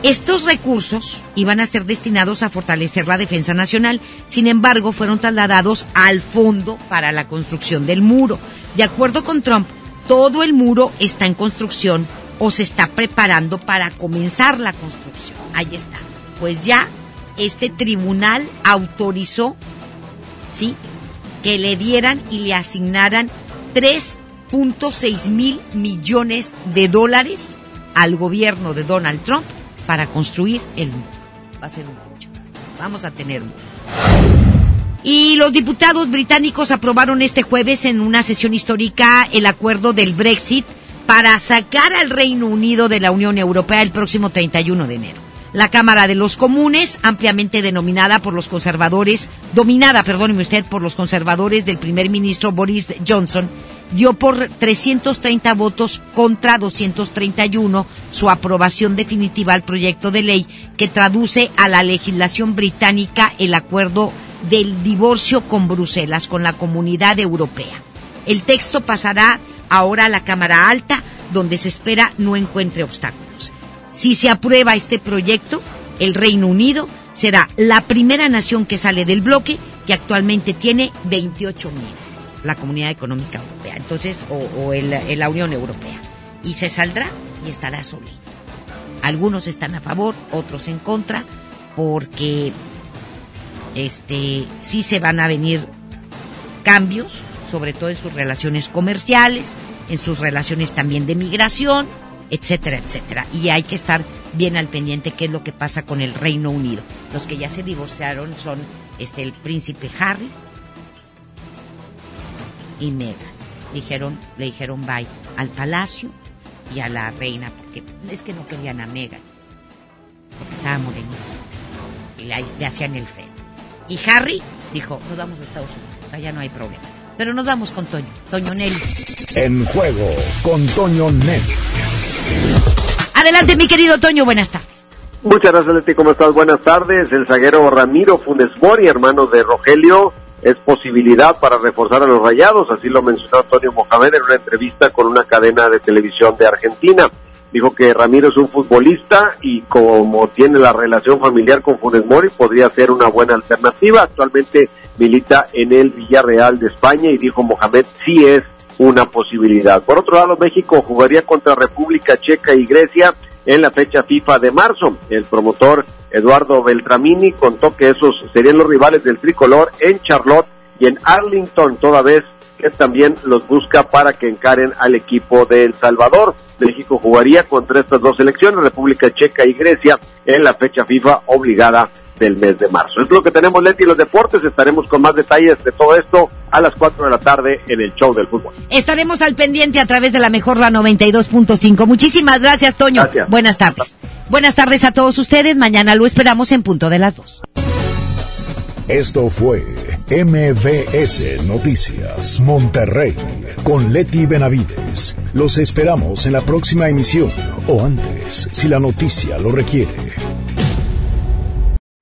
Estos recursos iban a ser destinados a fortalecer la defensa nacional, sin embargo fueron trasladados al fondo para la construcción del muro. De acuerdo con Trump, todo el muro está en construcción o se está preparando para comenzar la construcción. Ahí está. Pues ya este tribunal autorizó, ¿sí? Que le dieran y le asignaran 3.6 mil millones de dólares al gobierno de Donald Trump para construir el muro. Va a ser un mucho. Vamos a tener y los diputados británicos aprobaron este jueves en una sesión histórica el acuerdo del Brexit para sacar al Reino Unido de la Unión Europea el próximo 31 de enero. La Cámara de los Comunes, ampliamente denominada por los conservadores, dominada, perdóneme usted, por los conservadores del primer ministro Boris Johnson, dio por 330 votos contra 231 su aprobación definitiva al proyecto de ley que traduce a la legislación británica el acuerdo del divorcio con Bruselas, con la comunidad europea. El texto pasará ahora a la Cámara Alta, donde se espera no encuentre obstáculos. Si se aprueba este proyecto, el Reino Unido será la primera nación que sale del bloque, que actualmente tiene 28 mil, la Comunidad Económica Europea, entonces, o, o el, la Unión Europea. Y se saldrá y estará solito. Algunos están a favor, otros en contra, porque este sí se van a venir cambios, sobre todo en sus relaciones comerciales, en sus relaciones también de migración, etcétera, etcétera. Y hay que estar bien al pendiente qué es lo que pasa con el Reino Unido. Los que ya se divorciaron son este el príncipe Harry, y Megan. Dijeron, le dijeron bye al palacio y a la reina, porque es que no querían a Megan, porque estaba morenita y le, le hacían el feo. Y Harry dijo, nos vamos a Estados Unidos, allá no hay problema. Pero nos vamos con Toño, Toño Nelly. En juego con Toño Nelly. Adelante, mi querido Toño, buenas tardes. Muchas gracias, Leti. ¿Cómo estás? Buenas tardes. El zaguero Ramiro Funes Mori, hermano de Rogelio, es posibilidad para reforzar a los rayados. Así lo mencionó Antonio Mohamed en una entrevista con una cadena de televisión de Argentina. Dijo que Ramiro es un futbolista y como tiene la relación familiar con Funes Mori, podría ser una buena alternativa. Actualmente milita en el Villarreal de España y dijo Mohamed sí es una posibilidad. Por otro lado, México jugaría contra República Checa y Grecia en la fecha FIFA de marzo. El promotor Eduardo Beltramini contó que esos serían los rivales del tricolor en Charlotte y en Arlington, toda vez que también los busca para que encaren al equipo de El Salvador. México jugaría contra estas dos selecciones, República Checa y Grecia, en la fecha FIFA obligada del mes de marzo. Es lo que tenemos, Leti, los deportes. Estaremos con más detalles de todo esto a las 4 de la tarde en el show del fútbol. Estaremos al pendiente a través de la mejor la 92.5. Muchísimas gracias, Toño. Gracias. Buenas tardes. Buenas tardes a todos ustedes. Mañana lo esperamos en punto de las 2. Esto fue MVS Noticias Monterrey con Leti Benavides. Los esperamos en la próxima emisión o antes, si la noticia lo requiere.